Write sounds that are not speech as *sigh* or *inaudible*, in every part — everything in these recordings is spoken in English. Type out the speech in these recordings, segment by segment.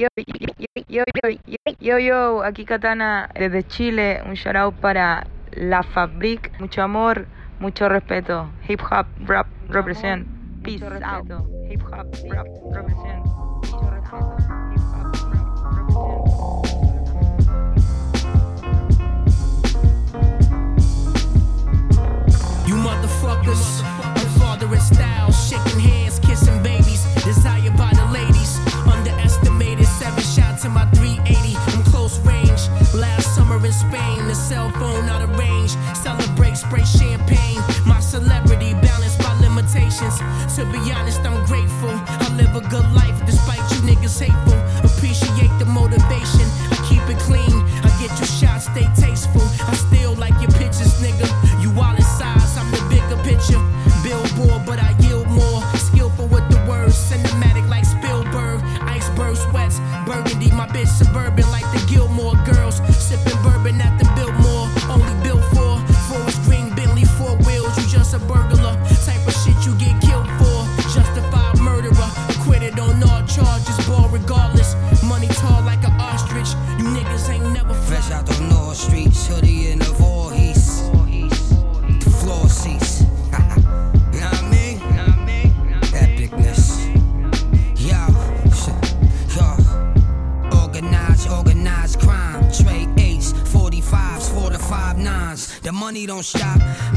Yo, yo, yo, yo, yo, aquí Katana desde Chile. Un shout out para La Fabric. Mucho amor, mucho respeto. Hip hop, rap, represent. Peace out. Hip hop, rap, represent. Mucho respeto. Hip hop, rap, You motherfuckers, in Spain, the cell phone out of range. Celebrate, spray champagne. My celebrity balanced by limitations. To be honest, I'm grateful. I live a good life despite you niggas hateful. Don't stop.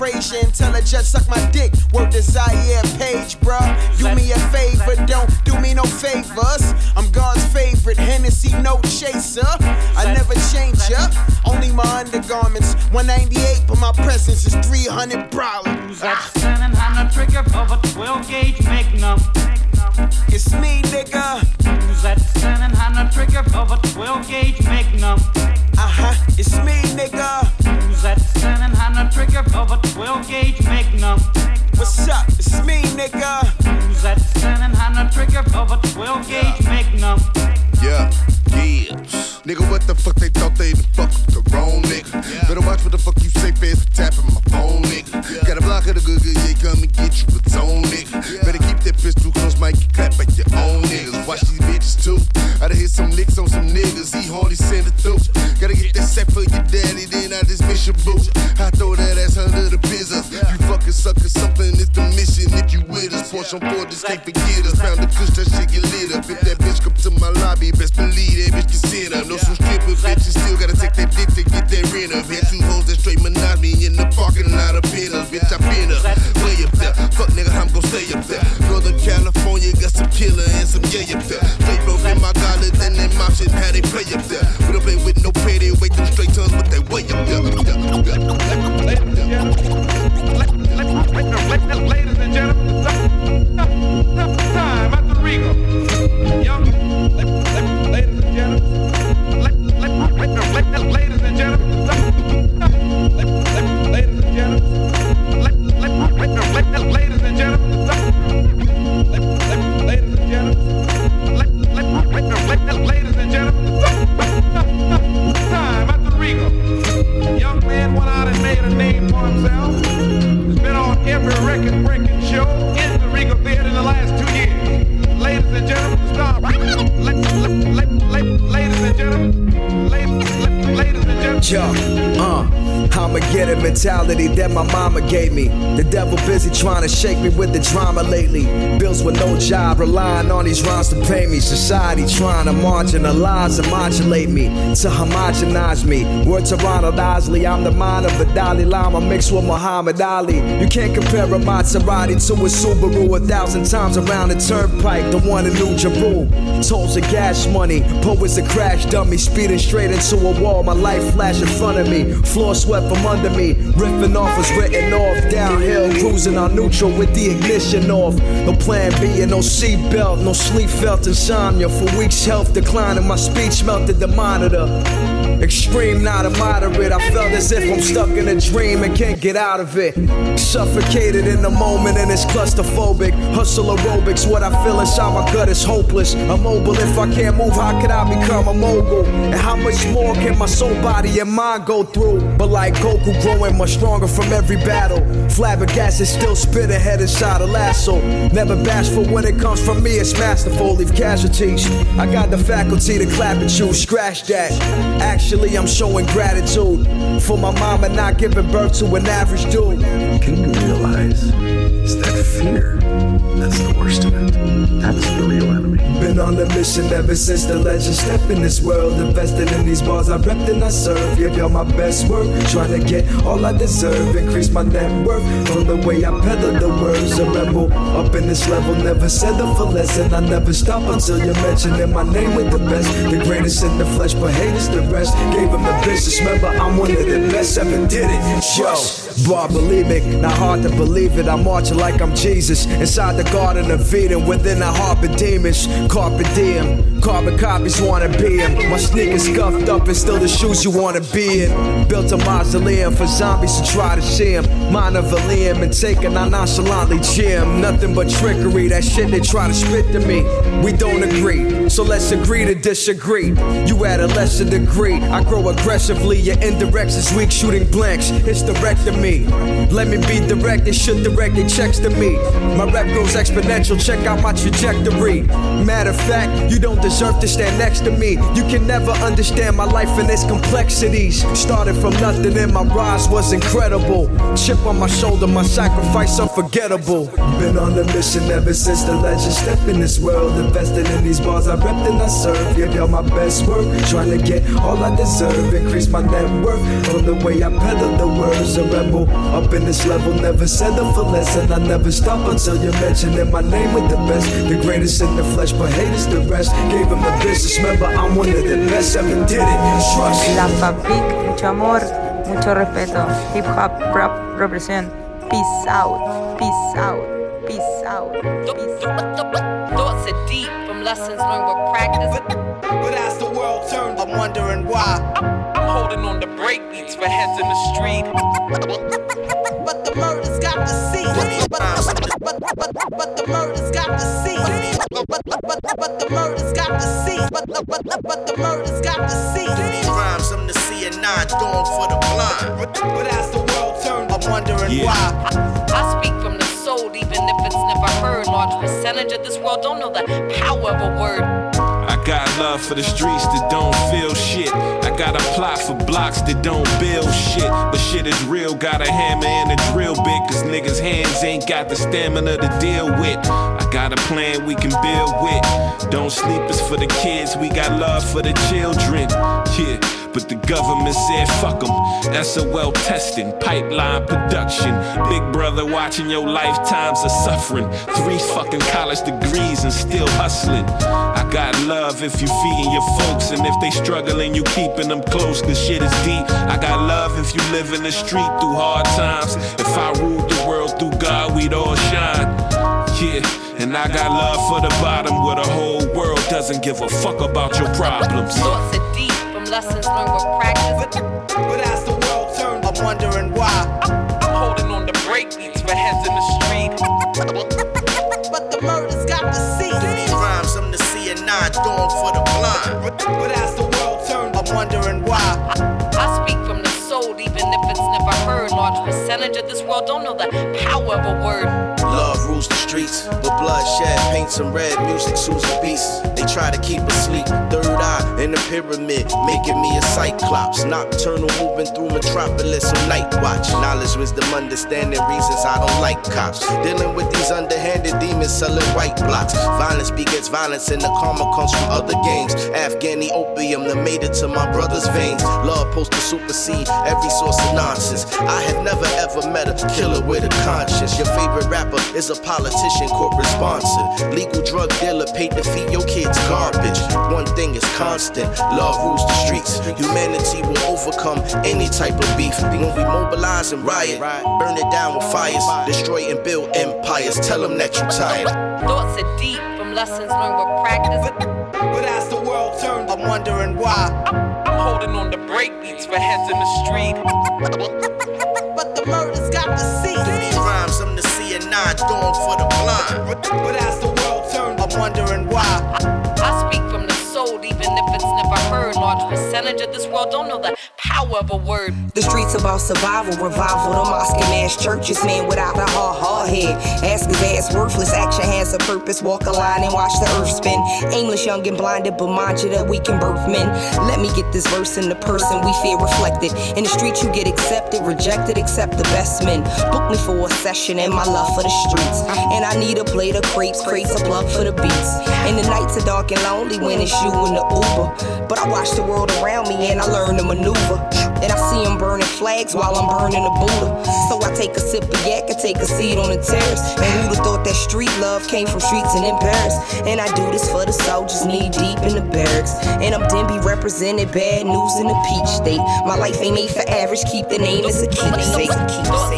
Frazier and tell a judge suck my dick. Work the Zaire page, bruh. Do me a favor, don't do me no favors. I'm God's favorite, Hennessy, no chaser. I never change up, only my undergarments. 198, but my presence is 300 dollars. That's standing on the trigger of a 12 gauge Magnum. It's me, nigga. Who's that standing on the trigger of a 12 gauge Magnum? Uh huh, it's me, nigga. Trigger of a 12 gauge Magnum? What's up? It's me, nigga. Who's that standing on the trigger of a 12 gauge Magnum? Yeah, yeah. Nigga, what the fuck they thought they done fuck with the wrong nigga? Better watch what the fuck you say fast for tapping my phone, nigga. Got a block of the good, good, yeah, come and get you a zone, nigga. Better keep that pistol close, might get clapped by your own niggas. Watch these bitches too. I done hit some licks on some niggas, he hardly send it through. Gotta get that set for your daddy, then I dismiss your boo. You fucking sucker, something is the mission. If you with us, Porsche on board, just can't forget us. Pound the kush, that shit get lit up. If that bitch come to my lobby, best believe that bitch can sit up. Know some strip up bitch, you still gotta take that dick to get that rent up. Had two hoes that straight me in the parking lot of pillows. Bitch, I been up, way up there. Fuck nigga, I'm gon' stay up there. Northern California got some killer and some gay up there. Straight broke in my gala, then that mom shit, how they play up there. Mentality that my mama gave me. The devil busy trying to shake me with the drama lately. Bills with no job, relying on these rhymes to pay me. Society trying to marginalize and modulate me, to homogenize me. Word to Ronald Isley, I'm the mind of the Dalai Lama mixed with Muhammad Ali. You can't compare a Maserati to a Subaru a thousand times around the turnpike, the one in New Jeru. Tolls of gas money, poets a crash dummy, speeding straight into a wall. My life flash in front of me, floor swept from under me. Ripping off was written off, downhill, cruising on neutral with the ignition off. No plan B and no seatbelt, no sleep felt insomnia. For weeks, health declining, my speech melted the monitor. Extreme, not a moderate. I felt as if I'm stuck in a dream and can't get out of it. Suffocated in the moment and it's claustrophobic. Hustle aerobics, what I feel inside my gut is hopeless. Immobile, if I can't move, how could I become a mogul? And how much more can my soul, body, and mind go through? But like Goku growing much stronger from every battle. Flabbergasted, still spit ahead inside a lasso. Never bashful when it comes from me, it's masterful. Leave casualties. I got the faculty to clap at you, scratch that. Actually, I'm showing gratitude for my mama not giving birth to an average dude. Can you realize it's that fear that's the worst of it? That's the real enemy. Been on a mission ever since the legend stepped in this world. Invested in these bars I repped and I serve. Give y'all my best work. Trying to get all I deserve. Increase my net worth from the way I peddle the words. A rebel up in this level. Never settle for less. And I never stop until you're mentioning my name with the best. The greatest in the flesh, but haters the rest. Gave him the business. Remember, I'm one of the best ever did it. Yo, bar bulimic. Not hard to believe it. I'm marching like I'm Jesus. Inside the garden of Eden. Within heart of demons. Carpe diem. Carbon copies wanna be him. My sneakers scuffed up and still the shoes you wanna be in. Built a mausoleum for zombies to try to see him. A Liam and taken I nonchalantly Jim. Nothing but trickery, that shit they try to spit to me. We don't agree, so let's agree to disagree. You at a lesser degree. I grow aggressively, your indirects is weak, shooting blanks. It's direct me. Let me be direct, should direct their checks to me. My rep goes exponential, check out my trajectory. Matter of fact, you don't deserve to stand next to me. You can never understand my life and its complexities. Started from nothing and my rise was incredible. Chip on my shoulder, my sacrifice unforgettable. Been on a mission ever since the legend stepped in this world. Invested in these bars I repped and I serve. Give y'all my best work. Trying to get all I deserve. Increase my net worth from the way I peddle the words. A rebel up in this level, never settle for less. And I never stop until you're mentioning my name with the best. The greatest in the flesh, but haters the rest. Gave him the business, remember I'm one of the best ever did it. Trust. La Fabric, mucho amor, mucho respeto. Hip hop, rap, represent. Peace out, peace out, peace out, peace out. Thoughts are deep from lessons learned with practice. But as the world turned, I'm wondering why. I'm holding on to break beats for heads in the street. But the murders got the seat. But, but, but, but, but the murders got the seat. But, but, but, but the murders got the seat. But, but, but, but the murders got the seat. Rhymes, I'm the C9 dawn for the blind. But, but as the world turned, I'm wondering why. I speak from the soul, even if it's never heard. Large percentage of this world don't know the power of a word. Got love for the streets that don't feel shit. I got a plot for blocks that don't build shit. But shit is real, got a hammer and a drill bit. Cause niggas' hands ain't got the stamina to deal with. I got a plan we can build with. Don't sleep it's for the kids, we got love for the children. Yeah. But the government said fuck them. SOL testing, pipeline production. Big brother watching your lifetimes of suffering. Three fucking college degrees and still hustling. I got love if you feeding your folks, and if they struggling, you keeping them close, cause shit is deep. I got love if you live in the street through hard times. If I ruled the world through God, we'd all shine. Yeah. And I got love for the bottom where the whole world doesn't give a fuck about your problems. Thoughts are deep lessons learned with practice. But as the world turned, I'm wondering why. I'm holding on to breakbeats for heads in the street. But the murders got to cease. These rhymes, I'm the and eye dog for the blind. But as the world turned, I'm wondering why. I speak from the soul, even if it's never heard. Large percentage of this world don't know the power of a word. Love rules the streets, but bloodshed paints them red. Music soothes the beast. They try to keep us sleep. Third eye in the pyramid, making me a cyclops. Nocturnal moving through metropolis on night watch. Knowledge, wisdom, understanding reasons I don't like cops. Dealing with these underhanded demons selling white blocks. Violence begets violence, and the karma comes from other games. Afghani opium that made it to my brother's veins. Love supposed to supersede every source of nonsense. I have never ever met a killer with a conscience. Your favorite rapper is a politician, corporate sponsor. Legal drug dealer paid to feed your kids garbage. One thing is constant love rules the streets. Humanity will overcome any type of beef. When we mobilize and riot, burn it down with fires, destroy and build empires. Tell them that you're tired. Thoughts are deep from lessons learned with practice. But as the world turns, I'm wondering why. I'm holding on to breakbeats for heads in the street. But the murders got to cease. These rhymes, I'm the seeing eye dog for the blind. But as the world turned, I'm wondering why. I speak from the even if it's never heard. Large percentage of this world don't know the power of a word. The streets about survival, revival, the mosque and mass churches, man without a hard, hard head. Ask his ass worthless, action has a purpose. Walk a line and watch the earth spin. Aimless, young and blinded, but mind you that we can birth men. Let me get this verse in the person we fear reflected. In the streets, you get accepted, rejected, accept the best men. Book me for a session and my love for the streets. And I need a plate of crepes, crates of blood for the beats. And the nights are dark and lonely when it's you in the Uber. But I watch the world around me and I learn to maneuver. And I see them burning flags while I'm burning a Buddha. So I take a sip of yak and take a seat on the terrace. And who'd have thought that street love came from streets and in Paris? And I do this for the soldiers knee deep in the barracks. And I'm Denby represented bad news in the peach state. My life ain't made for average, keep the name as a keepsake. Thoughts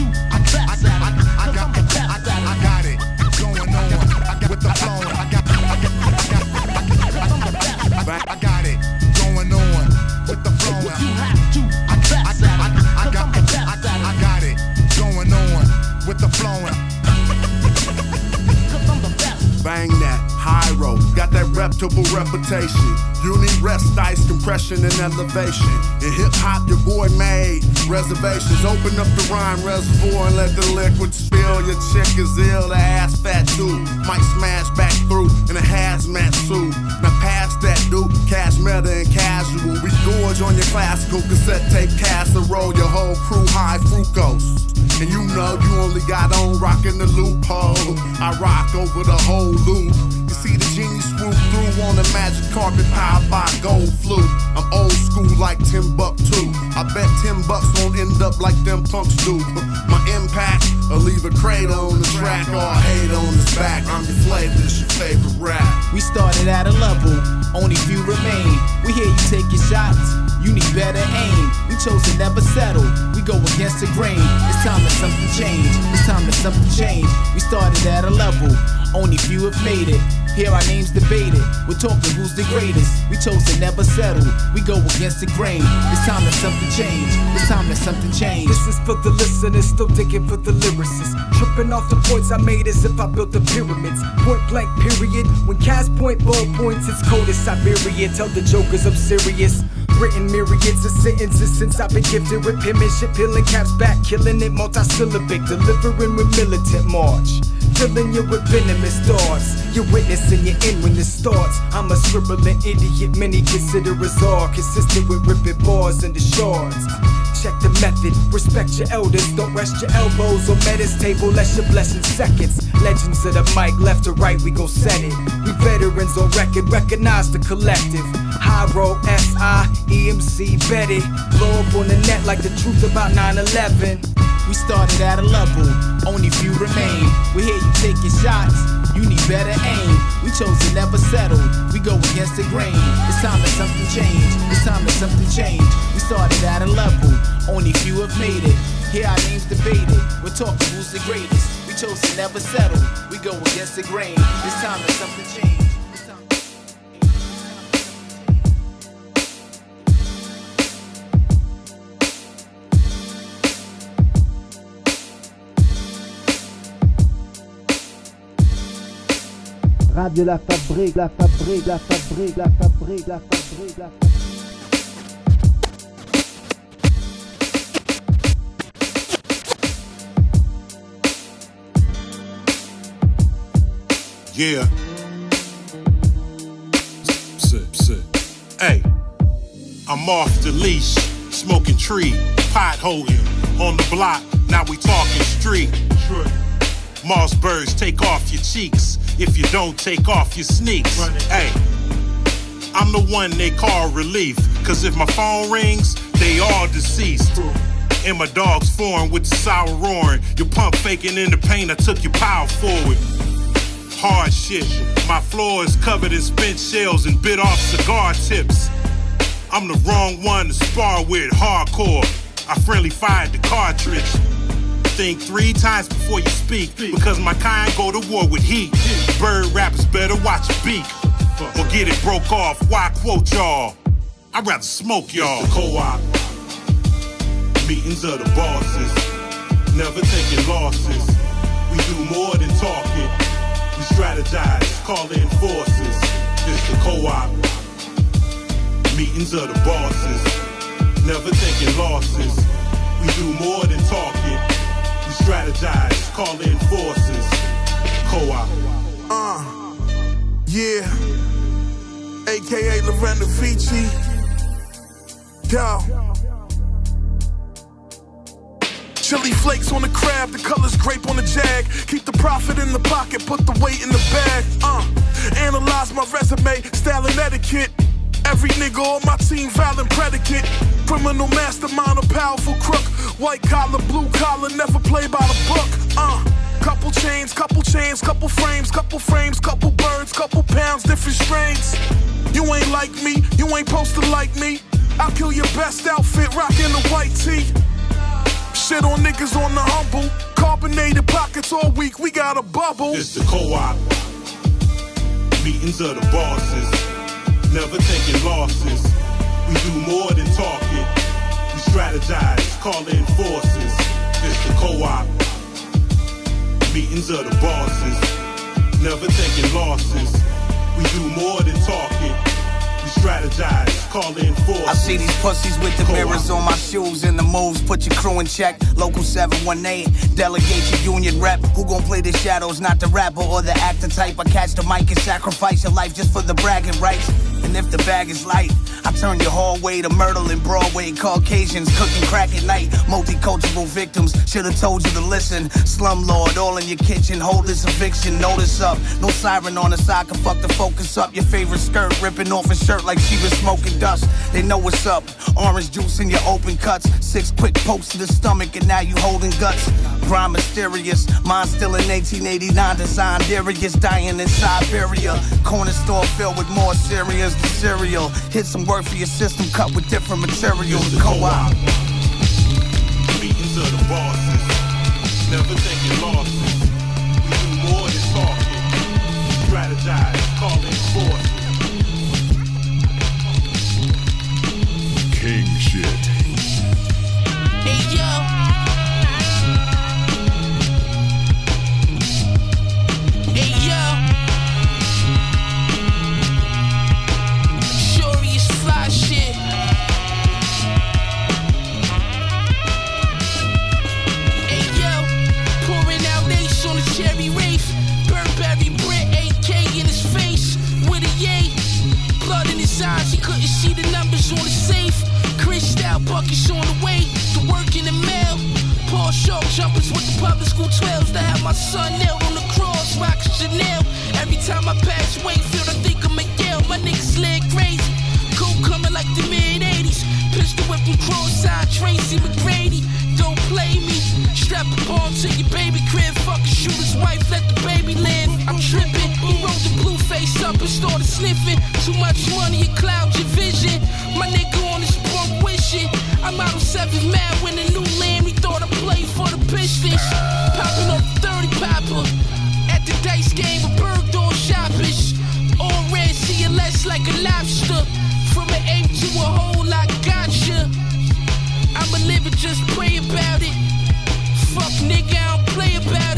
I, I, I, I, got, I, I got it. Going on. I got, with the flowing. I got, I got, I got, I got, I got it. Going on. With the flowing. I, I, I, I got, I, I got it. Going on. With the flowing. Bang that, high road, got that reputable reputation. You need rest, ice, compression, and elevation. In hip hop, your boy made reservations. Open up the rhyme reservoir and let the liquid spill. Your chick is ill, the ass fat dude. Might smash back through in a hazmat suit. Now pass that dude, cash meta and casual. We gorge on your classical cassette tape casserole. Your whole crew high fructose. And you know you only got on rocking the loophole. I rock over the whole loop. You see the genie swoop through on the magic carpet powered by gold flute. I'm old school like Timbuktu. I bet 10 bucks won't end up like them punks do. *laughs* My impact will leave a crater on the track or a hate on his back. I'm your flavor, it's your favorite rap. We started at a level, only few remain. We hear you take your shots, you need better aim. We chose to never settle, we go against the grain. It's time that something change, it's time that something change. We started at a level, only few have made it. Here our names debated. We're talking who's the greatest. We chose to never settle. We go against the grain. It's time that something change. It's time that something change. This is for the listeners, still digging for the lyricists. Tripping off the points I made as if I built the pyramids. Point blank, period. When cast point ball points, it's cold as Siberia. Tell the jokers I'm serious. Written myriads of sentences since I've been gifted with penmanship, peeling caps back, killing it multisyllabic, delivering with militant march. Filling you with venomous thoughts. You're witnessing your end when it starts. I'm a scribbling idiot, many consider bizarre, consistent with ripping bars and the shards. Check the method, respect your elders, don't rest your elbows on Metta's table, let your blessing seconds. Legends of the mic, left to right, we gon' set it. We veterans on record, recognize the collective. High roll, S-I, EMC, Betty. Blow up on the net like the truth about 9-11. We started at a level, only few remain. We hear you taking shots, you need better aim. We chose to never settle, we go against the grain. It's time that something change, it's time that something change. We started at a level, only few have made it. Here our names debated, we're talking who's the greatest. We chose to never settle, we go against the grain. It's time that something change. La Fabrique, La Fabrique, La Fabrique, La Fabrique, La Fabrique, La Fabrique. Yeah. Sit, sit. Hey, I'm off the leash, smoking tree, pot holding on the block. Now we talking street. Mossbergs take off your cheeks if you don't take off your sneaks. Hey, I'm the one they call relief. Cause if my phone rings, they all deceased. And my dog's foreign with the sour roaring. Your pump faking in the pain, I took your power forward. Hard shit. My floor is covered in spent shells and bit off cigar tips. I'm the wrong one to spar with hardcore. I friendly fired the cartridge. Think three times before you speak, because my kind go to war with heat. Bird rappers better watch your beak, or get it broke off. Why quote y'all? I'd rather smoke y'all. Co-op. Meetings of the bosses, never taking losses. We do more than talking. We strategize, call in forces. It's the co-op. Meetings of the bosses, never taking losses. We do more than talking. Strategize, call in forces. Co-op. Uh, yeah. AKA Lorena Vici. Yo. Chili flakes on the crab, the colors grape on the jag. Keep the profit in the pocket, put the weight in the bag. Uh, analyze my resume, style and etiquette. Every nigga on my team, violent predicate. Criminal mastermind, a powerful crook. White collar, blue collar, never play by the book. Uh, couple chains, couple chains, couple frames, couple frames, couple birds, couple pounds, different strains. You ain't like me, you ain't supposed to like me. I'll kill your best outfit, rockin' the white tee. Shit on niggas on the humble. Carbonated pockets all week, we got a bubble. It's the co-op. Meetings of the bosses. Never taking losses. We do more than talking. We strategize, call in forces. It's the co-op. Meetings of the bosses. Never taking losses. We do more than talking. We strategize, call in forces. I see these pussies with the mirrors on my shoes and the moves. Put your crew in check. Local 718, delegate your union rep. Who gon' play the shadows, not the rapper or the actor type? I catch the mic and sacrifice your life just for the bragging rights. And if the bag is light, I turn your hallway to Myrtle and Broadway. Caucasians cooking crack at night. Multicultural victims, should've told you to listen. Slumlord, all in your kitchen. Hold this eviction, notice up. No siren on the side can fuck the focus up. Your favorite skirt ripping off a shirt like she was smoking dust. They know what's up. Orange juice in your open cuts. Six quick pokes to the stomach, and now you holding guts. Grind mysterious. Mine still in 1889. Designed Darius dying in Siberia. Corner store filled with more cereals the cereal. Here's some work for your system, cut with different material to co-op. Meetings of the bosses, never taking losses. We do more than talking, strategize, call calling forth. Jumpers with the public school 12s to have my son nailed on the cross, rockin' Chanel. Every time I pass Wayfield, I think I'm Yale. My niggas leg crazy. Cool coming like the mid 80s. Pistol whip from cross-side, Tracy McGrady. Don't play me. Strap a bomb to your baby crib. Fuck a shooter's wife, let the baby live. I'm tripping. He rolled the blue face up and started sniffing. Too much money, it cloud your vision. My nigga on his bunk wishing. I'm out of seventh man when the new land. For the Pistons. Popping up 30 popper. At the dice game with Bergdorf shoppers. All red CLS like a lobster. From an ape to a hole, I gotcha. I'ma live it, just pray about it. Fuck nigga, I don't play about it.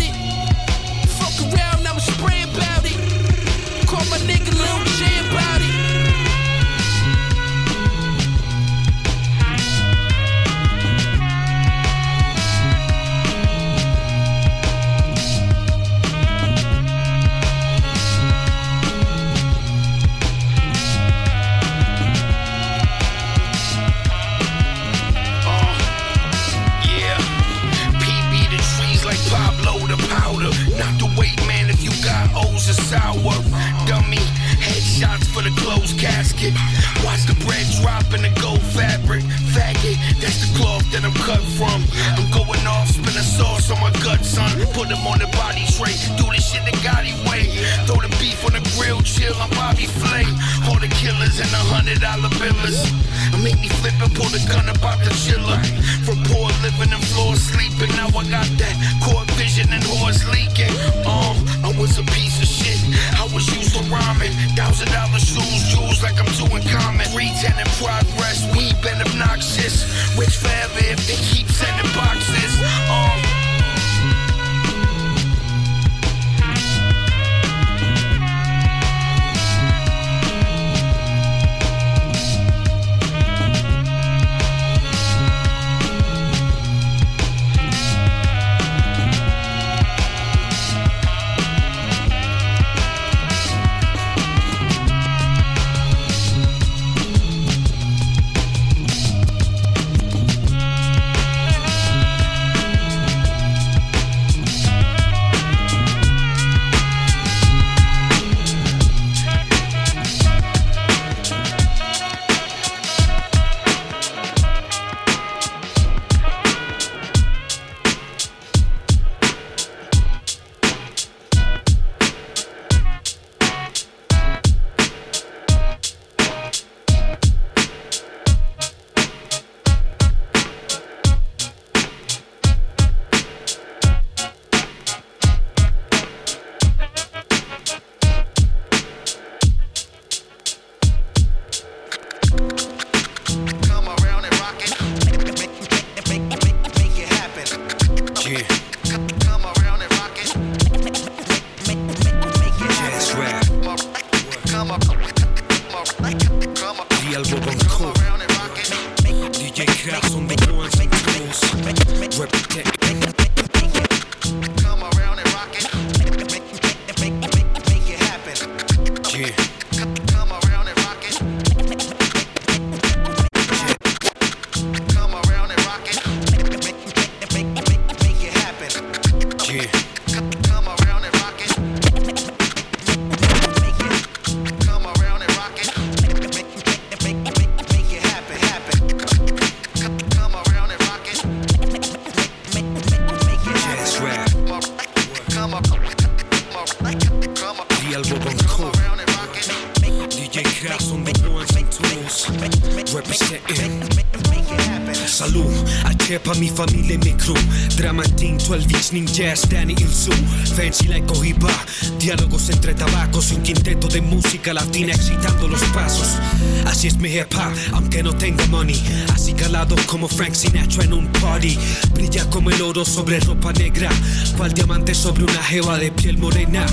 12 inch ninjas, Danny Ilsu Fancy like Cohiba Diálogos entre tabacos Un quinteto de música latina excitando los pasos. Así es mi hip aunque no tenga money. Así calado como Frank Sinatra en un party. Brilla como el oro sobre ropa negra Cual diamante sobre una jeva de piel morena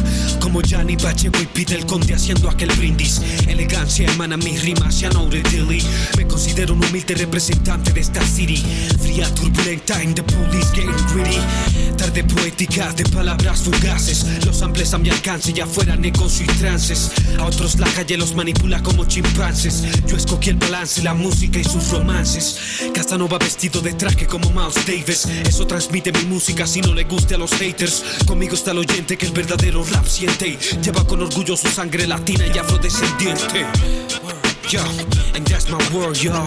Como Gianni Pacheco y Peter Conde haciendo aquel brindis Elegancia emana mis rimas, ya no Me considero un humilde representante de esta city Fría, turbulenta, in the police getting gritty Tarde de poética, de palabras fugaces. Los samples a mi alcance, ya fueran ecos y trances. A otros la calle los manipula como chimpancés. Yo escogí el balance, la música y sus romances. Casanova vestido de traje como Miles Davis. Eso transmite mi música si no le guste a los haters. Conmigo está el oyente que el verdadero rap siente. Lleva con orgullo su sangre latina y afrodescendiente. Yo, and that's my word, yo.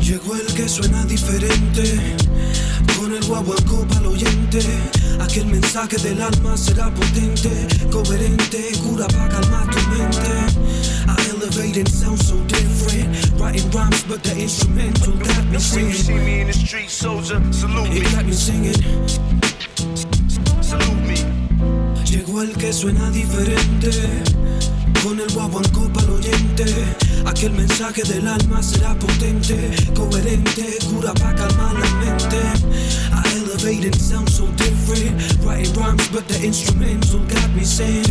Llegó el que suena diferente, con el guaguancó pa'l oyente. Aquel mensaje del alma será potente, coherente, cura para calmar tu mente. Elevate and sound so different, writing rhymes but the instrumental got me When you see singing. me in the street, soldier, salute me. It got me singing. Salute me. Llegó el que suena diferente, con el guaguancó pa'l oyente. Aquel mensaje del alma será potente, coherente, cura para calmar la mente. I elevate and sound so different, writing rhymes but the instrumental got me saying.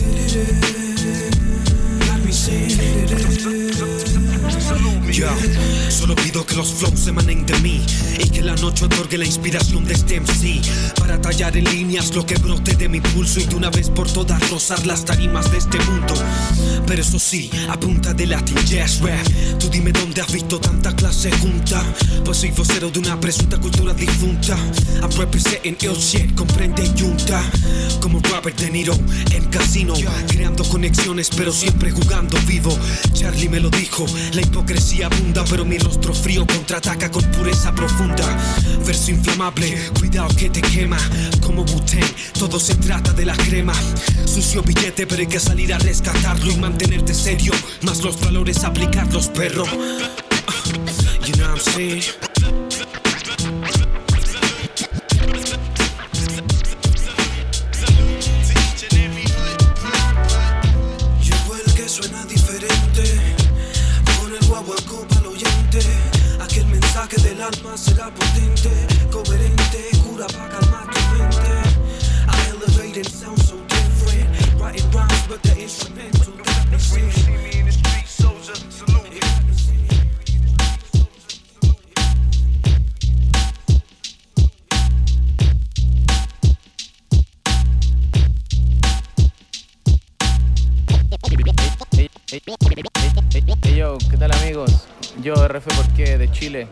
Saying. Yo solo pido que los flows emanen de mí y que la noche otorgue la inspiración de este MC para tallar en líneas lo que brote de mi pulso y de una vez por todas rozar las tarimas de este mundo. Pero eso sí, a punta de Latin Jazz Rap, tú dime dónde has visto tanta clase junta. Pues soy vocero de una presunta cultura difunta. I'm representing ill shit, comprende junta. Como Robert De Niro en casino, creando conexiones pero siempre jugando vivo. Charlie me lo dijo, la hipocresía abunda, pero mi rostro frío contraataca con pureza profunda. Verso inflamable, cuidado que te quema. Como Buten, todo se trata de la crema. Sucio billete, pero hay que salir a rescatarlo y mantenerte serio. Más los valores aplicarlos, perro. You know what I'm saying? Alma será potente, coherente, cura para calmar tu mente. I elevate and sound so different, writing rhymes but the instrumental got me street. Hey yo, ¿qué tal amigos? Yo RF Porqué de Chile,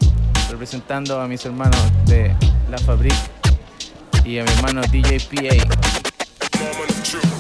representando a mis hermanos de La Fabric y a mi hermano DJ PA.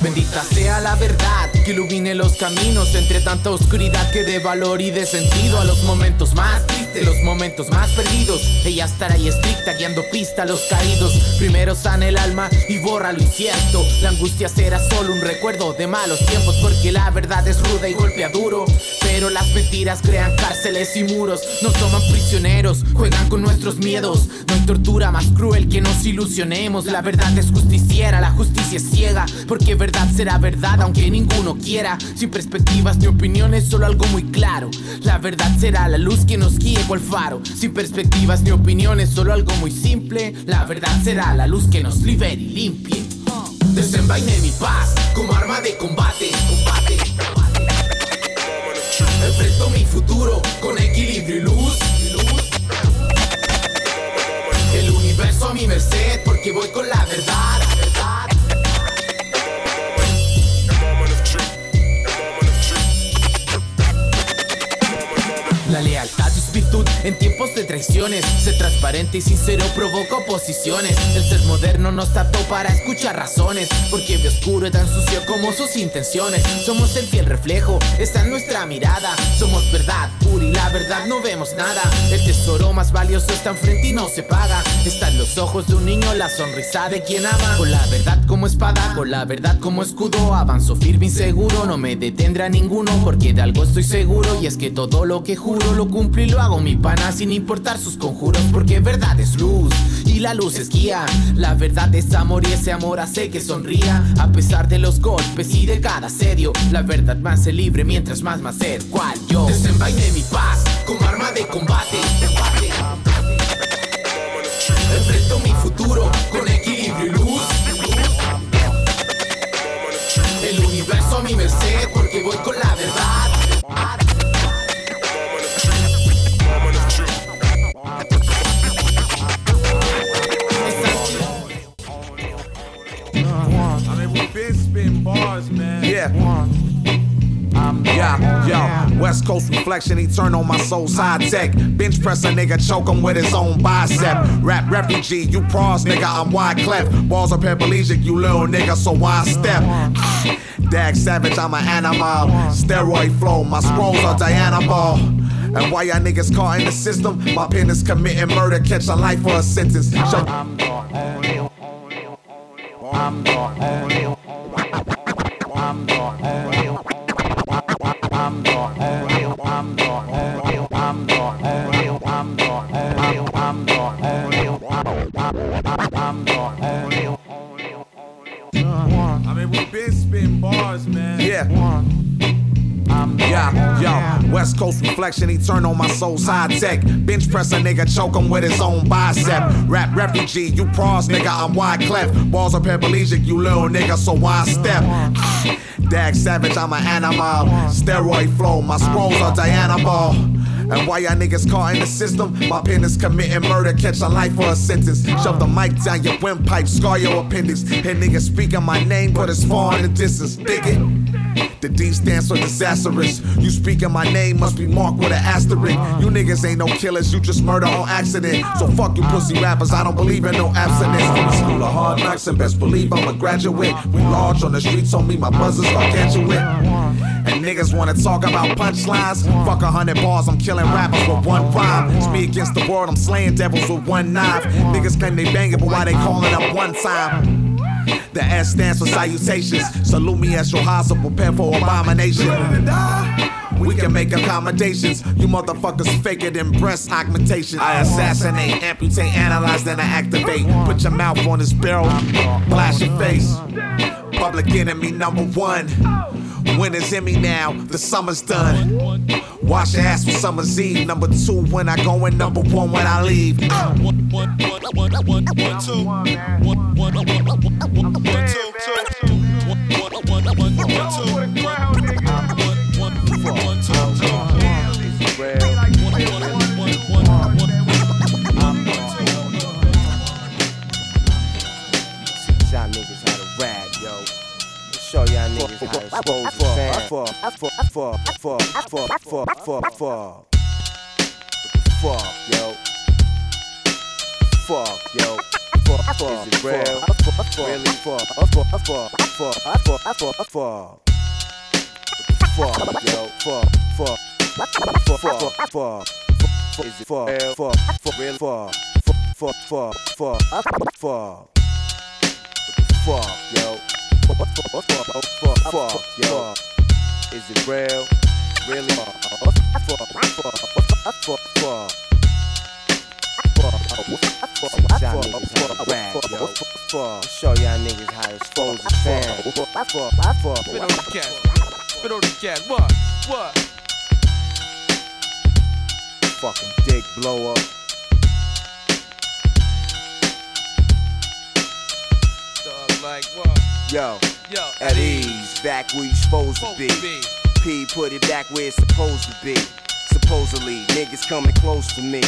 Bendita sea la verdad que ilumine los caminos entre tanta oscuridad que dé valor y de sentido a los momentos más los momentos más perdidos. Ella estará ahí estricta guiando pista a los caídos. Primero sana el alma y borra lo incierto. La angustia será solo un recuerdo de malos tiempos porque la verdad es ruda y golpea duro. Pero las mentiras crean cárceles y muros, nos toman prisioneros, juegan con nuestros miedos. No hay tortura más cruel que nos ilusionemos. La verdad es justiciera, la justicia es ciega, porque verdad será verdad aunque ninguno quiera. Sin perspectivas ni opiniones, solo algo muy claro. La verdad será la luz que nos Sin perspectivas ni opiniones, solo algo muy simple. La verdad será la luz que nos libere y limpie. Desenvaine mi paz como arma de combate. combate. Enfrento mi futuro con equilibrio y luz. El universo a mi merced porque voy con la verdad. En tiempos de traiciones. Ser transparente y sincero provoca oposiciones. El ser moderno nos trató para escuchar razones. Porque ve oscuro y tan sucio como sus intenciones. Somos el fiel reflejo, está en nuestra mirada. Somos verdad pura y la verdad no vemos nada. El tesoro más valioso está enfrente y no se paga. Está en los ojos de un niño, la sonrisa de quien ama. Con la verdad como espada, con la verdad como escudo. Avanzo firme y seguro, no me detendrá ninguno. Porque de algo estoy seguro y es que todo lo que juro lo cumplo y lo hago mi pana sin importar sus conjuros. Porque verdad es luz y la luz es guía. La verdad es amor y ese amor hace que sonría. A pesar de los golpes y de cada asedio, la verdad me hace libre mientras más me acerco al yo. Desenvaine mi paz como arma de combate. Enfrento mi futuro con equilibrio y luz. El universo a mi merced porque voy con la verdad. Yeah, yo, West Coast reflection, he turn on my soul's high tech. Bench press a nigga, choke him with his own bicep. Rap refugee, you pros, nigga, I'm wide cleft. Balls are paraplegic, you little nigga, so why step? Dag Savage, I'm an animal. Steroid flow, my scrolls are Dianabol. And why y'all niggas caught in the system? My pen is committing murder, catch a life for a sentence. Shut I'm the only, I'm the only, Yeah. Yeah, yo, West Coast reflection, on my soul's high tech. Bench press a nigga, choke him with his own bicep. Rap refugee, you pros, nigga, I'm wide cleft. Balls are paraplegic, you little nigga, so why step? Ah, Dag Savage, I'm an animal. Steroid flow, my scrolls are Dianabol. And why y'all niggas caught in the system? My pen is committing murder, catch a life for a sentence. Shove the mic down your windpipe, scar your appendix. Hear niggas speaking my name, but it's far in the distance. Dig it? The D stands for disastrous. You speaking my name must be marked with an asterisk. You niggas ain't no killers, you just murder on accident. So fuck you pussy rappers, I don't believe in no abstinence. From the school of hard knocks and best believe I'm a graduate. We large on the streets, on me, my buzzers gargantuan. And niggas wanna talk about punchlines. Fuck a hundred bars, I'm killing rappers with one rhyme. It's me against the world, I'm slaying devils with one knife. Niggas claim they banging, but why they calling up one time? The S stands for salutations. Salute me as your house, so prepare for abomination. We can make accommodations. You motherfuckers fake it in breast augmentation. I assassinate, amputate, analyze, then I activate. Put your mouth on this barrel, blast your face. Public enemy number one. Winter's in me now, the summer's done. Wash your ass for summer's eve. Number two when I go and number one when I leave. Uh. One, one, one, one, one, one, two. One, one, one, one, one, one, two, two. One, one, one, one, one, two. To expose the fan. Fuck, fuck, fuck, fuck, fuck, fuck, fuck, fuck. Fuck? Fuck. Fuck, fuck? Fuck, fuck, fuck, fuck, fuck, fuck. Is fuck, fuck, fuck? Fuck, fuck, fuck, fuck, fuck, fuck. Fuck, yo? Fuck, yo. Is it real? Really? Fuck, fuck, fuck, fuck, fuck, show y'all niggas how to expose the fan. Spit on the cat. Spit on the cat. What? What? Fucking dick blower. Dog, like what? Yo, Yo, at ease, back where you supposed to be. P put it back where it's supposed to be. Supposedly, niggas coming close to me.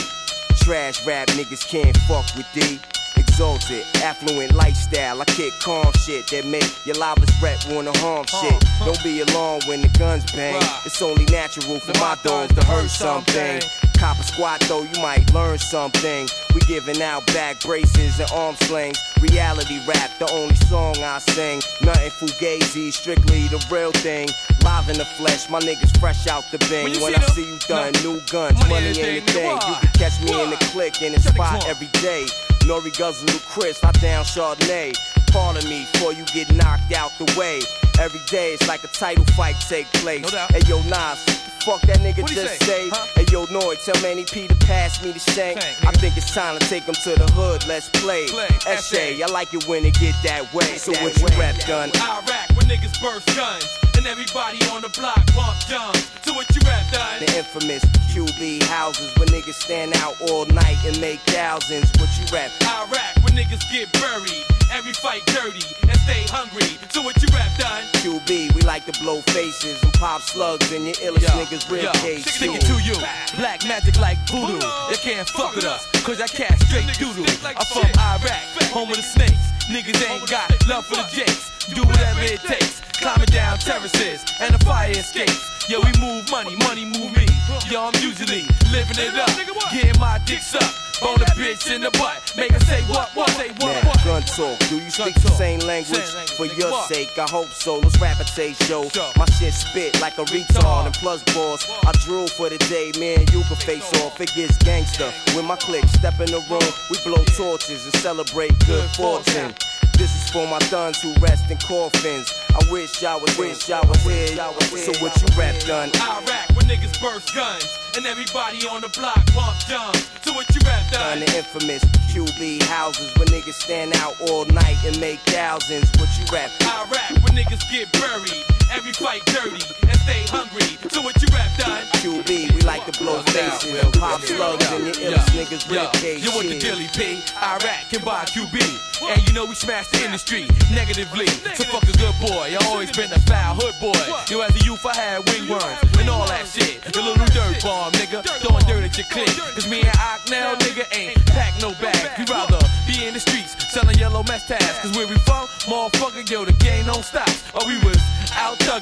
Trash rap niggas can't fuck with D. Exalted, affluent lifestyle. I kick calm shit that make your loudest rep wanna harm shit. Don't be alarmed when the guns bang. It's only natural for my dogs to hurt something. Cop a squat though, you might learn something. We giving out back braces and arm slings. Reality rap, the only song I sing. Nothing fugazi, strictly the real thing. Live in the flesh, my niggas fresh out the bin. When When see I see you done, new guns, Money money ain't a thing. You can catch me in the click in the Check spot every day. Nori Guzzle, Chris, I down Chardonnay. Pardon me before you get knocked out the way. Every day it's like a title fight take place. No doubt. Hey yo, Nas, fuck that nigga just say? say. Huh? Hey yo, Noy, tell Manny P to pass me the shank. Shank, I think it's time to take him to the hood. Let's play. Play, Essay, I like it when it get that way. So what you rap done? Iraq when niggas burst guns and everybody on the block bump jumps. So what you rap done? The infamous QB houses where niggas stand out all night and make thousands. What you rap? Iraq when niggas get buried. Every fight dirty and stay hungry. So what you rap done? QB, we like to blow faces and pop slugs in your illest niggas rib cage. Stick it to you. Black magic like voodoo. They can't fuck with us, cause I cat straight doodoo. I'm from Iraq, home of the snakes. Niggas ain't got love for the jakes. Do whatever it takes. climbing down terraces and the fire escapes. Yo, we move money, money move me. Yo, I'm usually living it up, getting my dicks up. Bone a bitch in the butt, make her say what, what, say what, Now, what. gun talk. Do you speak the same language? For your sake, I hope so. Let's rap a taste show. My shit spit like a retard. And plus, boss, I drool for the day. Me and you can face off. It gets gangster. When my clique step in the room, we blow torches and celebrate good fortune. This is for my thuns who rest in coffins. I wish I was, wish I was here. So what you rap done? Iraq when niggas burst guns and everybody on the block pump dumb. So what you rap Done the infamous QB houses where niggas stand out all night and make thousands. What you rap? Iraq when niggas get buried, every fight dirty and stay hungry. So what you rap done? QB, we like to blow faces and pop slugs in your illest niggas Yo, ribcage. you want the shit. dilly P? Iraq can buy QB. And you know we smash the industry negatively. So fuck a good boy. I always been a foul hood boy. Yo, as a youth I had wingworms and all that shit. The little dirt bomb, nigga. Throwing dirt at your clique. Cause me and Ock now, nigga, ain't pack no bag. We rather be in the streets selling yellow mess tabs. Cause where we from, motherfucker, yo, the game don't stop. Or we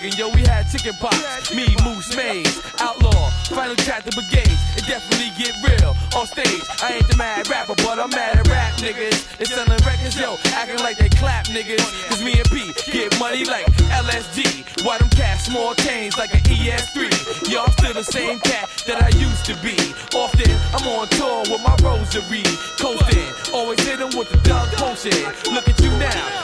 thugging, yo, we had chicken pox. Me, Moose Maze, Outlaw, Final Chapter Brigade. It definitely get real on stage. I ain't the mad rapper, but I'm mad at rap niggas. They selling records, yo, acting like they clap niggas. Cause me and P get money like LSD. Why them cats small chains like an ES3? Yo, I'm still the same cat that I used to be. Often I'm on tour with my rosary, coasting. Always hit 'em with the dog potion. Look at you now,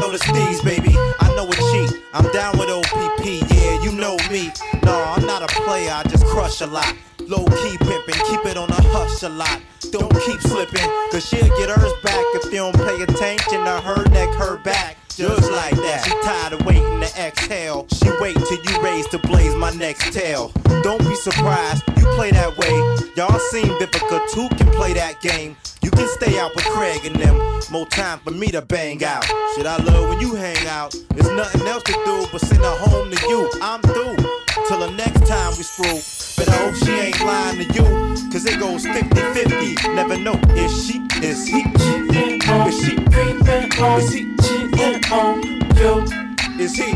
know the steez, baby. I know a cheat. I'm down with OPP, yeah, you know me. No, I'm not a player, I just crush a lot. Low key pimping, keep it on a hush a lot. Don't keep slipping, cause she'll get hers back if you don't pay attention to her neck, her back. Just like that. She tired of waiting to exhale. She wait till you raise to blaze my next tail. Don't be surprised, you play that way. Y'all seen Vivica too can play that game. You can stay out with Craig and them. More time for me to bang out. Shit, I love when you hang out. There's nothing else to do but send her home to you. I'm through. Till the next time we screw. But I hope she ain't lying to you. Cause it goes 50 50. Never know. Is she? Is he? Is she? Is he? on you? Is he? is he?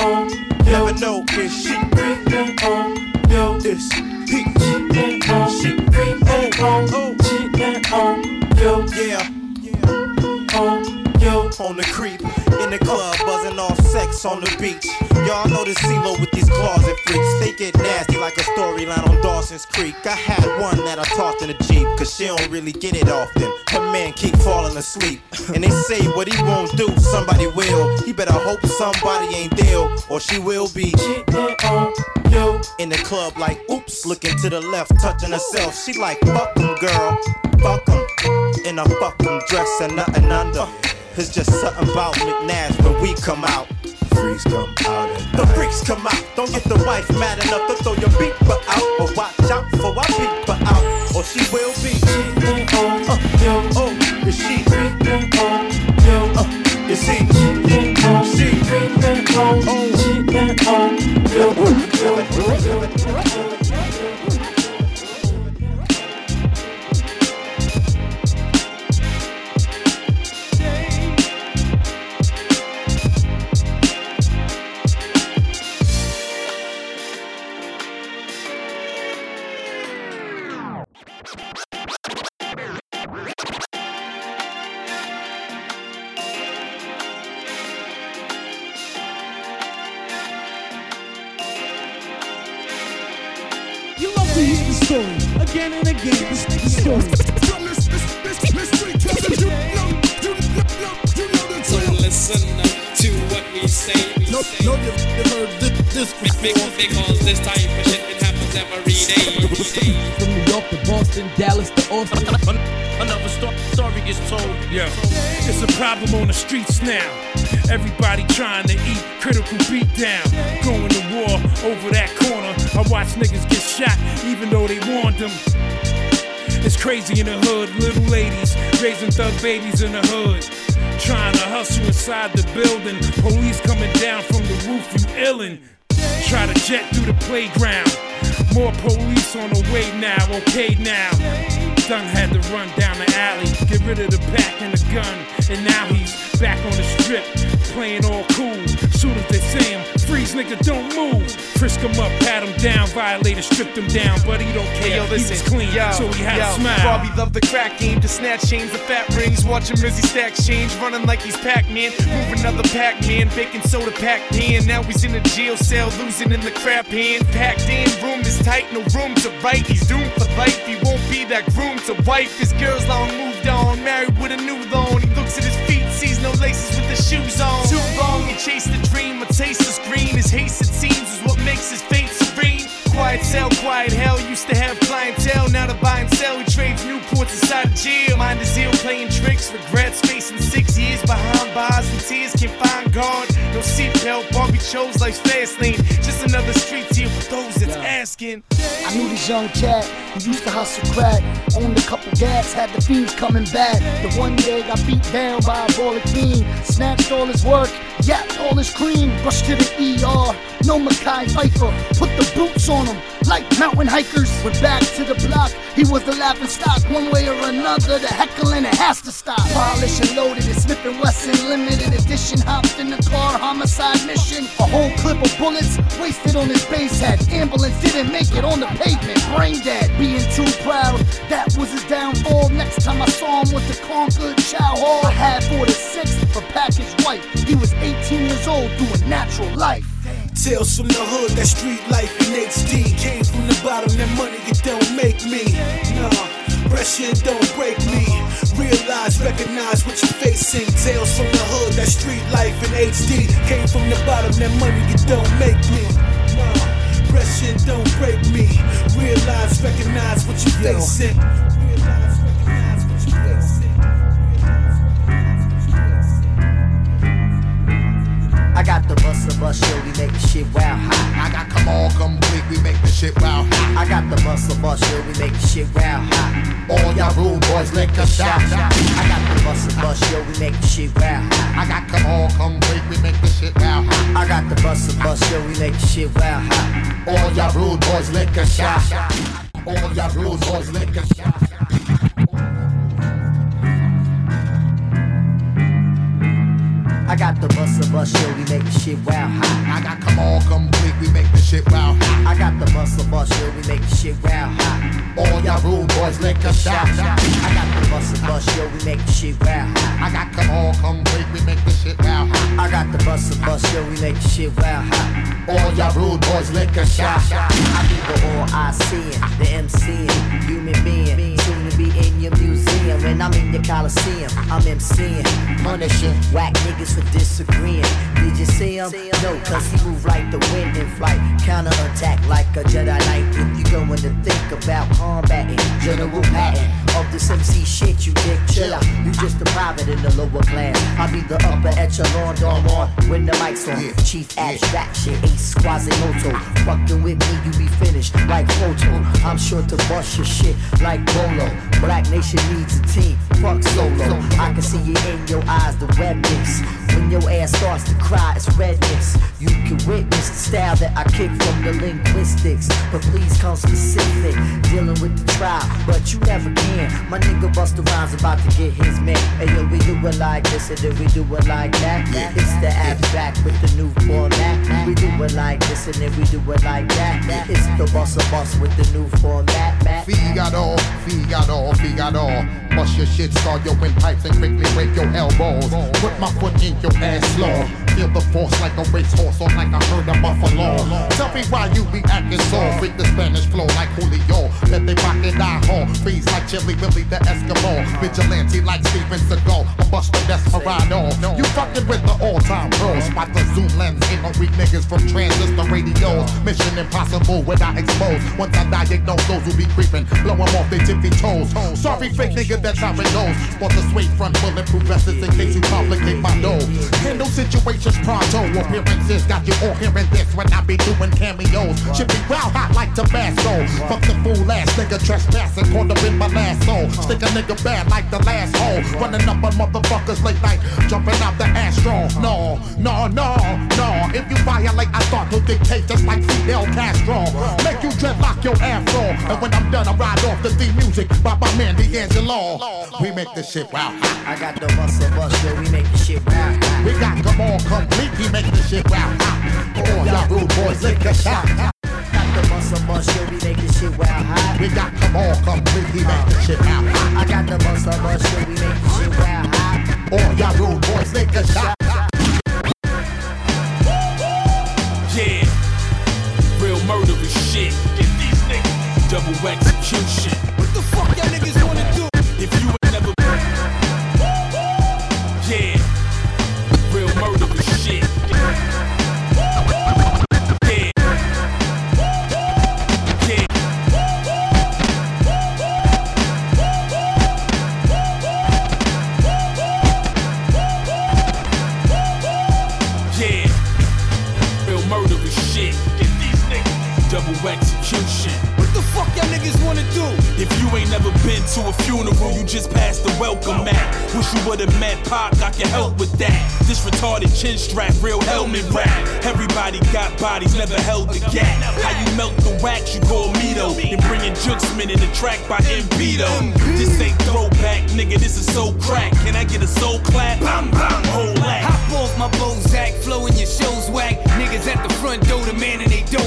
On Never know Is she cheating on yo. This he cheating on she cheating on cheating on yo. Yeah, yeah you. On the creep. In the club, buzzing off sex on the beach. Y'all know the CeeLo with these closet freaks. They get nasty like a storyline on Dawson's Creek. I had one that I tossed in a Jeep, cause she don't really get it often. Her man keep falling asleep. And they say what he won't do, somebody will. He better hope somebody ain't there, or she will be. In the club, like, oops, looking to the left, touching herself. She like, fuck girl. Fuck. In a fuck 'em dress and nothing under. It's just something about McNash when we come out. Freaks come out The freaks come out. Don't get the wife mad enough to throw your beeper out. Or watch out for I beep her out. Or she will be. Uh, oh, is she? Uh, is he? She? Oh. Thug babies in the stripped him down. But he don't care, Hey, yo, he was clean, yo, so he had yo, a smile. Bobby loved the crack game to snatch chains of fat rings. Watch him as he stacks change, running like he's Pac Man. Move another Pac Man, baking soda packed in. Now he's in a jail cell, losing in the crap hand. Packed in, room is tight, no room to write. He's doomed for life, he won't be that groom to wife. His girl's long moved on, married with a new loan. He looks at his feet, sees no laces with the shoes on. Too long, he chased the dream, a taste of green. His haste, it seems, seatbelt. Barbie chose life's fast lane. Just another street deal for those that's asking. I knew this young cat who used to hustle crack. Owned a couple gas, had the fiends coming back. The one day got beat down by a ball of fiend. Snatched all his work, yapped all his cream. Rushed to the ER, no Mackay Pfeiffer. Put the boots on him, like mountain hikers. Went back to the block, he was the laughing stock. One way or another, the heckling it has to stop. Polished and loaded, and Smith and Wesson limited edition. Hopped in the car, homicide mission. A whole clip of bullets wasted on his base head. Ambulance didn't make it on the pavement. Brain dead, being too proud. That was his downfall. Next time I saw him was the Concord Chow Hall. I had 46 for package white. He was 18 years old doing natural life. Tales from the hood, that street life in HD. Came from the bottom, that money it don't make me. Nah, pressure don't break me. Realize, recognize what you're facing. Tales from the hood, that street life in HD. Came from the bottom, that money it don't make me. Pressure don't break me. Realize, recognize what you're facing. Realize, I got the bus bus show, we make the shit wow hot. I got come on complete, we make the shit wow hot. I got the muscle bus show, we make the shit wow hot. All y'all rude boys lick a shot. I got the muscle bus show, we make the shit wow hot. I got come on complete, we make the shit wow hot. I got the muscle bus show, we make the shit wow hot. All y'all rude boys lick a shot. All y'all rude boys lick a shot. I got the bus show, we make the shit wow hot. I got come on complete, we make the shit wow hot. I got the muscle bus show, we make the shit wow hot. All y'all rude boys lick a shot. I got the bus show, we make the shit wow hot. I got come on complete, we make the shit wow hot. I got the bus show, we make the shit wow hot. All y'all rude boys lick a shot. I be the all I seeing, the MC, human being, soon to be in your museum. When I'm in the coliseum, I'm MCing, punishing whack niggas for disagreeing. Did you see him? No, cause he move like the wind in flight, counter attack like a Jedi Knight. If you going to think about combating, General Patton of this MC shit, you dick chill out. You just a private in the lower class. I be the upper echelon, Don on when the mic's on. Chief abstraction, ace Quasimodo. Fucking with me, you be finished like photo. I'm sure to bust your shit like Bolo. Black Nation needs team, fuck solo. I can see it in your eyes, the redness. When your ass starts to cry, it's redness. You can witness the style that I kick from the linguistics. But please come specific, dealing with the trial. But you never can. My nigga Busta Rhymes about to get his man. Hey yo, we do it like this and then we do it like that. It's the abstract with the new format. We do it like this and then we do it like that. It's the Busta Bus with the new format. Figaro, Figaro, Figaro. Bust your shit, start your windpipes and quickly break your elbows. Put my foot in your ass slow. Feel the force like a racehorse or like a herd of buffalo. Tell me why you be acting so. Freak the Spanish flow like Julio. Let they rock it die hard. Freeze like Chilly Willy the Eskimo. Vigilante like Steven Seagal. A buster desperado. You fucking with the all-time pros. Spot the zoom lens. Ain't no weak niggas from transistor radios. Mission impossible I expose. Once I diagnose those who be creeping. Blow them off their tippy toes. Sorry, fake nigga, that's how it goes. Sport the suede front bulletproof vests in case you complicate my dough. Handle situations pronto. Appearances got you all hearing this when I be doing cameos. Should be wild hot like Tabasco. Fuck the fool ass nigga trespassing. Caught up in my last soul. Stick a nigga bad like the last hole. Running up on motherfuckers late night. Jumping out the Astro. No, no, no, no. If you violate, I thought to dictate just like Fidel Castro. Make you dreadlock your afro. And when I'm done, I ride off the theme music by my man D'Angelo. We make this shit wow. I got the muscle bust, yo, we make the shit wow. We got come on complete, we make this shit wow. Oh, y'all rude boys, lick a shot. Got the muscle bust, yo, we make the shit wow hot. We got come on complete, we make this shit wow. I got the muscle bust, yo, we make the shit wow hot. Oh, y'all rude boys, lick a shot. Yeah, real murderous shit. Get these niggas double execution. Been to a funeral, you just passed the welcome mat. Wish you would've met Pac, I can help with that. This retarded chin strap, real helmet rap. Everybody got bodies, never held the gap. How you melt the wax, you call Mito. And bringing Juxman in the track by Impito. This ain't throwback, nigga, this is so crack. Can I get a soul clap? Bam, bam, whole act. Hop off my Bozak, flow in your shows whack. Niggas at the front door demanding they dope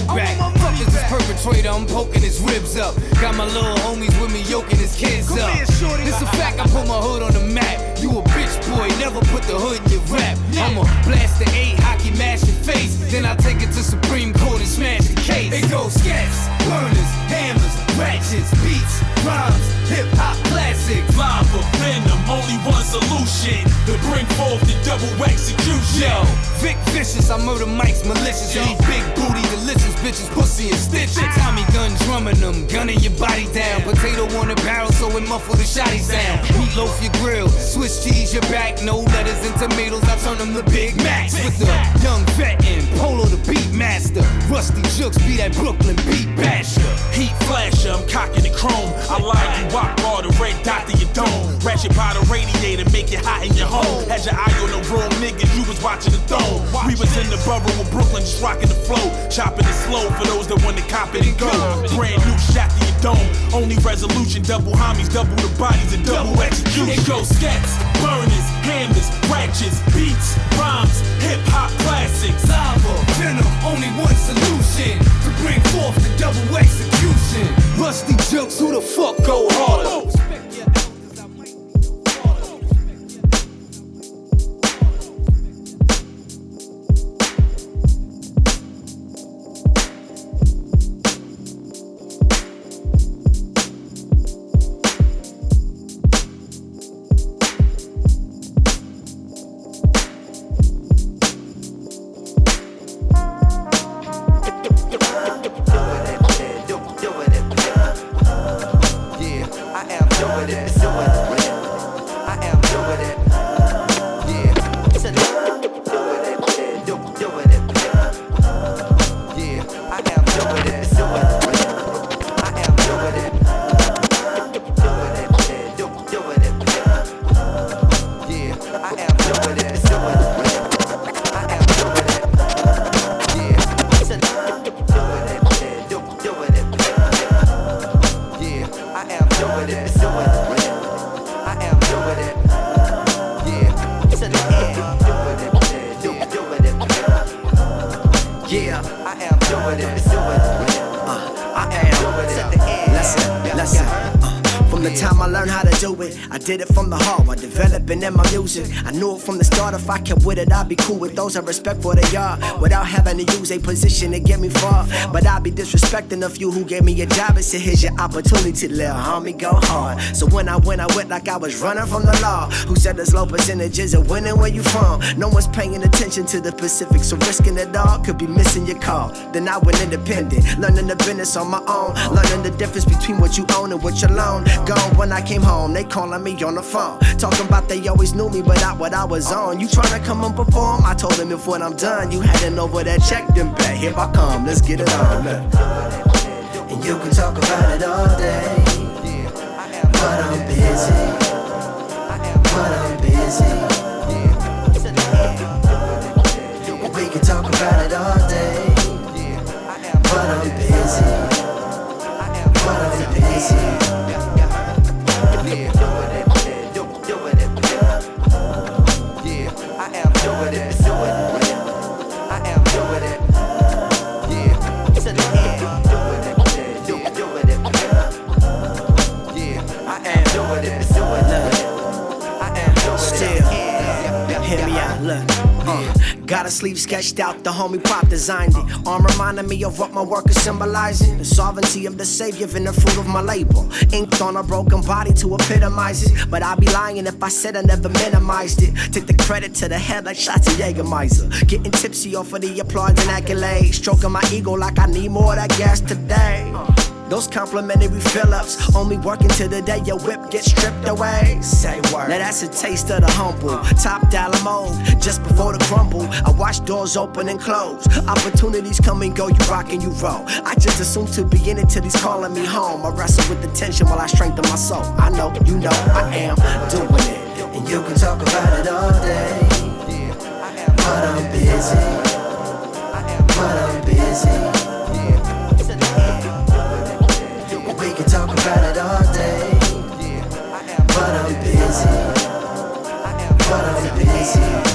perpetrator, I'm poking his ribs up. Got my little homies with me yoking his kids up. This a fact, I put my hood on the map. You a bitch boy, never put the hood in your rap. I'ma blast the eight, hockey mash your face. Then I take it to Supreme Court and smash the case. It goes scats, burners, hammers, ratchets, beats, rhymes, hip hop classics. Lava venom, only one solution to bring forth the double execution. Yo, Vic Vicious, I murder mics malicious. And these big booty delicious bitches, pussy and stitches. Ah. Tommy gun drumming them, gunning your body down. Potato on the barrel so it muffle the shotty sound. Meatloaf your grill, Swiss cheese your back. No lettuce and tomatoes, I turn them to Big Macs. With the young vet and Polo the beat master. Rusty Juxx be that Brooklyn beat basher. Heat flasher, I'm cocking the chrome. I like you, walk bar, the red dot to your dome. Ratchet by the radiator, make it hot in your home. Had your eye on the wrong nigga, you was watching the throne. We was in the borough of Brooklyn, just rocking the flow. Chopping it slow for those that want to cop it and go. Brand new shot to your dome. Only resolution, double homies, double the bodies, and double execution. It goes scats, burners, hammers, ratchets, beats, rhymes, hip hop classics. Lava, venom, only one solution to bring forth the double execution. Rusty Juxx, who the fuck go harder? I knew it from the start if I kept with it, I'd be cool with those I respect for they are. Without having to use a position to get me far. But I'd be disrespecting of few who gave me a job and said, here's your opportunity, little homie, go hard. So when I went, I went like I was running from the law. Who said there's low percentages of winning where you from? No one's paying attention to the Pacific, so risking it all could be missing your call. Then I went independent, learning the business on my own, learning the difference between what you own and what you loan. Gone when I came home, they calling me on the phone, talking about they always knew me, but not what I was on. You trying to come and perform? I told them if when I'm done, you hadn't over that check, then bet. Here I come, let's get it on. And you can talk about it all day, but I'm busy. But I'm busy. About it all day, but I'm busy. But I'm busy. Still, hear me out, look. Uh, got a sleeve sketched out, the homie pop designed it. Arm reminding me of what my work is symbolizing. The sovereignty of the savior and the fruit of my labor. Inked on a broken body to epitomize it. But I'd be lying if I said I never minimized it. Take the credit to the head like shots of Jägermeister. Getting tipsy off of the applause and accolades. Stroking my ego like I need more of that gas today. Those complimentary fill ups only working till the day your whip gets stripped away. Say word. Now that's a taste of the humble. Top dollar mode, just before the crumble. I watch doors open and close. Opportunities come and go, you rock and you roll. I just assume to be in it till he's calling me home. I wrestle with the tension while I strengthen my soul. I know, you know, I am doing it. And you can talk about it all day. But I'm busy. But I'm busy. Busy. But I'm busy.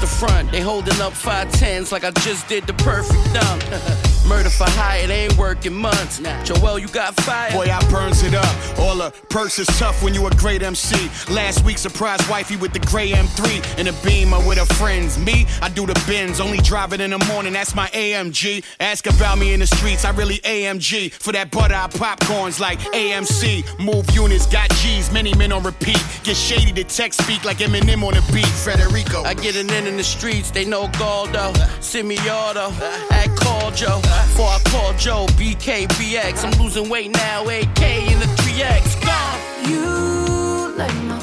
The front? They holding up five tens like I just did the perfect dunk. *laughs* Murder for hire, it ain't working months. Now Joel, you got fired. Boy, I burns it up. All the perks is tough when you a great MC. Last week, surprised wifey with the gray M3 and a beamer with her friends. Me, I do the bins, only drive it in the morning. That's my AMG. Ask about me in the streets, I really AMG. For that butter, I popcorns like AMC. Move units, got G's, many men on repeat. Get shady to text speak like Eminem on the beat. Federico. I get it in in the streets, they know Galdo, Simiardo, at Call Joe. Before I call Joe, BKBX. I'm losing weight now, AK in the 3X. Gone. You light my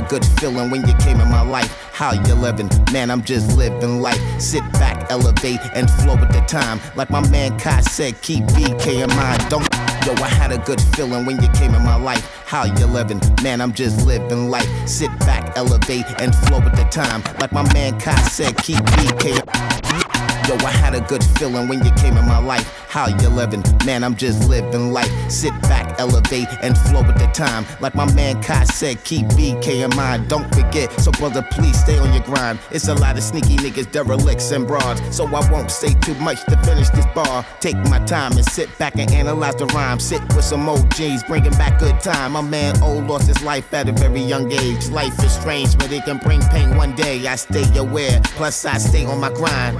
a good feeling when you came in my life. How you living? Man, I'm just living life. Sit back, elevate, and flow with the time. Like my man Kai said, keep BK in mind. Don't. Yo, I had a good feeling when you came in my life. How you living? Man, I'm just living life. Sit back, elevate, and flow with the time. Like my man Kai said, keep BK. Yo, I had a good feeling when you came in my life. How you living? Man, I'm just living life. Sit back, elevate, and flow with the time. Like my man Kai said, keep BK in mind. Don't forget. So, brother, please stay on your grind. It's a lot of sneaky niggas, derelicts, and broads. So I won't say too much to finish this bar. Take my time and sit back and analyze the rhyme. Sit with some OGs, bringing back good time. My man O lost his life at a very young age. Life is strange, but it can bring pain one day. I stay aware, plus I stay on my grind.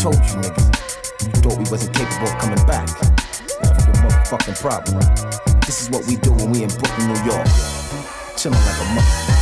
Told you, niggas. You thought we wasn't capable of coming back. That's your motherfucking problem. This is what we do when we in Brooklyn, New York. Chillin' like a mother.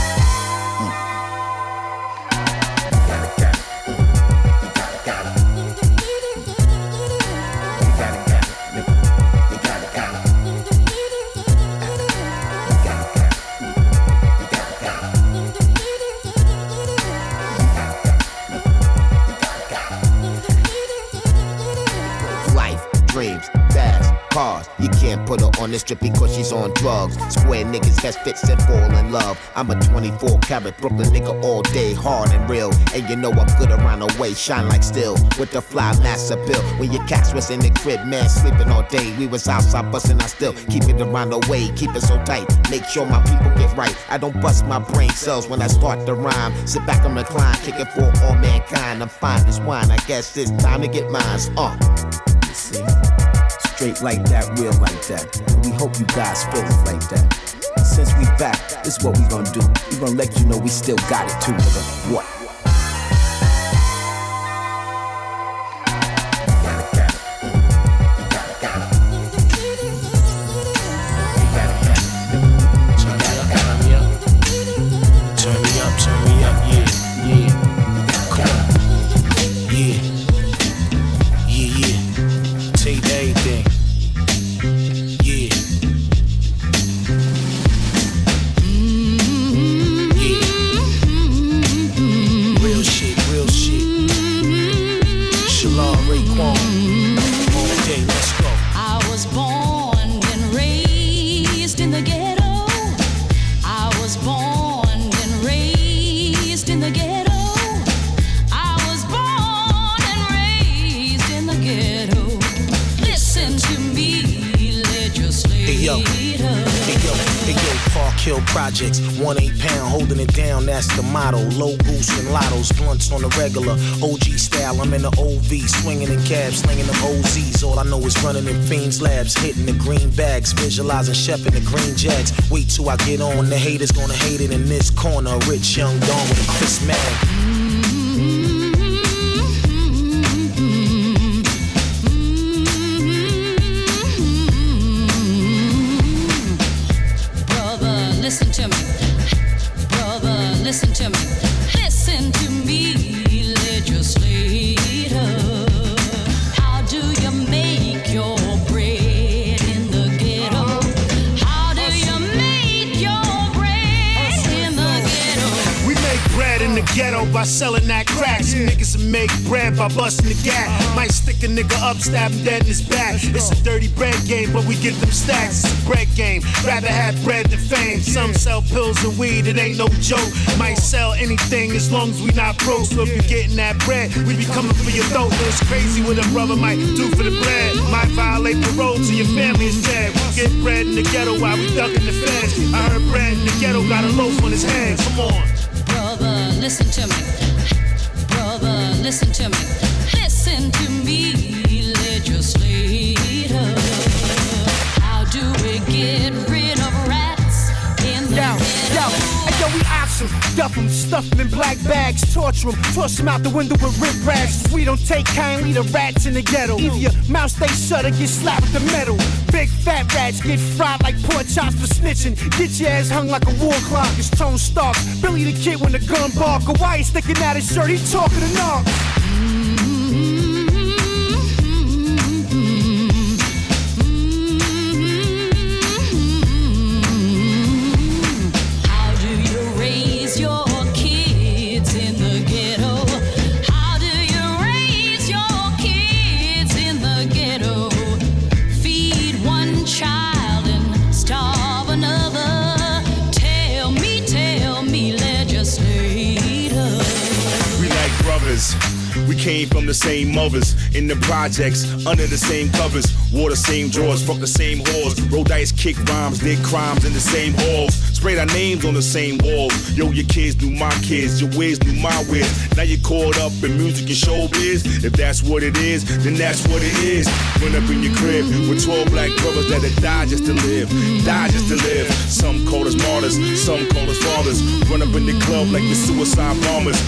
On the strip because she's on drugs. Square niggas catch fits and fall in love. I'm a 24 karat Brooklyn nigga all day, hard and real. And you know I'm good around the way, shine like steel. With the fly master bill. When your cats was in the crib, man, sleeping all day. We was outside busting, I still keep it around the way, keep it so tight. Make sure my people get right. I don't bust my brain cells when I start to rhyme. Sit back and recline, kick it for all mankind. I'm fine as wine. I guess it's time to get mines. Uh. Straight like that, real like that. We hope you guys feel it like that. Since we back, this is what we gonna do. We gonna let you know we still got it too, nigga. What? One eight pound, holding it down, that's the motto. Low goose and lottos, blunts on the regular. OG style, I'm in the OV, swinging in cabs, slinging them OZs. All I know is running in Fiends Labs, hitting the green bags, visualizing Chef in the green jacks. Wait till I get on, the haters gonna hate it in this corner. Rich young Dawn with a Chris Mag. By busting the gap. Might stick a nigga up, stab him dead in his back. It's a dirty bread game, but we get them stacks. It's a bread game. Rather have bread than fame. Some sell pills and weed, it ain't no joke. Might sell anything as long as we not broke. So if you getting that bread, we be coming for your throat. It's crazy what a brother might do for the bread. Might violate parole till your family is dead. We get bread in the ghetto while we ducking the feds. I heard bread in the ghetto got a loaf on his head. Come on. Brother, listen to me. Listen to me. Listen to me, yo, we ops 'em, duff stuff 'em in black bags, torture 'em, toss 'em out the window with rip rags. We don't take kindly to rats in the ghetto. Either your mouth stay shut or get slapped with the metal. Big fat rats get fried like pork chops for snitching. Get your ass hung like a war clock. It's Tone Stark, Billy the Kid when the gun bark. Why he sticking out his shirt, he talking to knock. Mothers, in the projects, under the same covers, wore the same drawers, fuck the same whores, roll dice, kick rhymes, did crimes in the same halls, sprayed our names on the same walls. Yo, your kids knew my kids, your ways knew my ways. Now you're caught up in music and showbiz. If that's what it is, then that's what it is. Run up in your crib with 12 black brothers that have died just to live, died just to live. Some call us martyrs, some call us fathers. Run up in the club like the suicide bombers.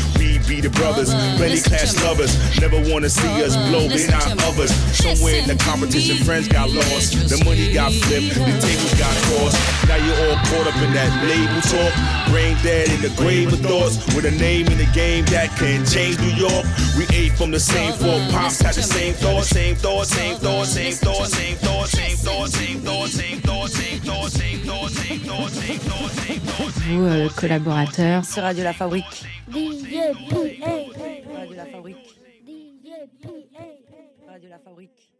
Be the brothers, plenty class lovers. Never wanna see us blow, they not others. Somewhere in the competition, friends got lost. The money got flipped, the tables got crossed. Now you're all caught up in that label talk. Brain dead in the grave of thoughts. With a name in the game that can change New York. We ate from the same fork, pops had the same thoughts, same thoughts, same thoughts, same thoughts, same thoughts, same thoughts, same thoughts, same thoughts, same thoughts, same thoughts, same thoughts, same thoughts, same. Vous, euh, collaborateur. Sur Radio La Fabrique. Radio La Fabrique. Radio La Fabrique.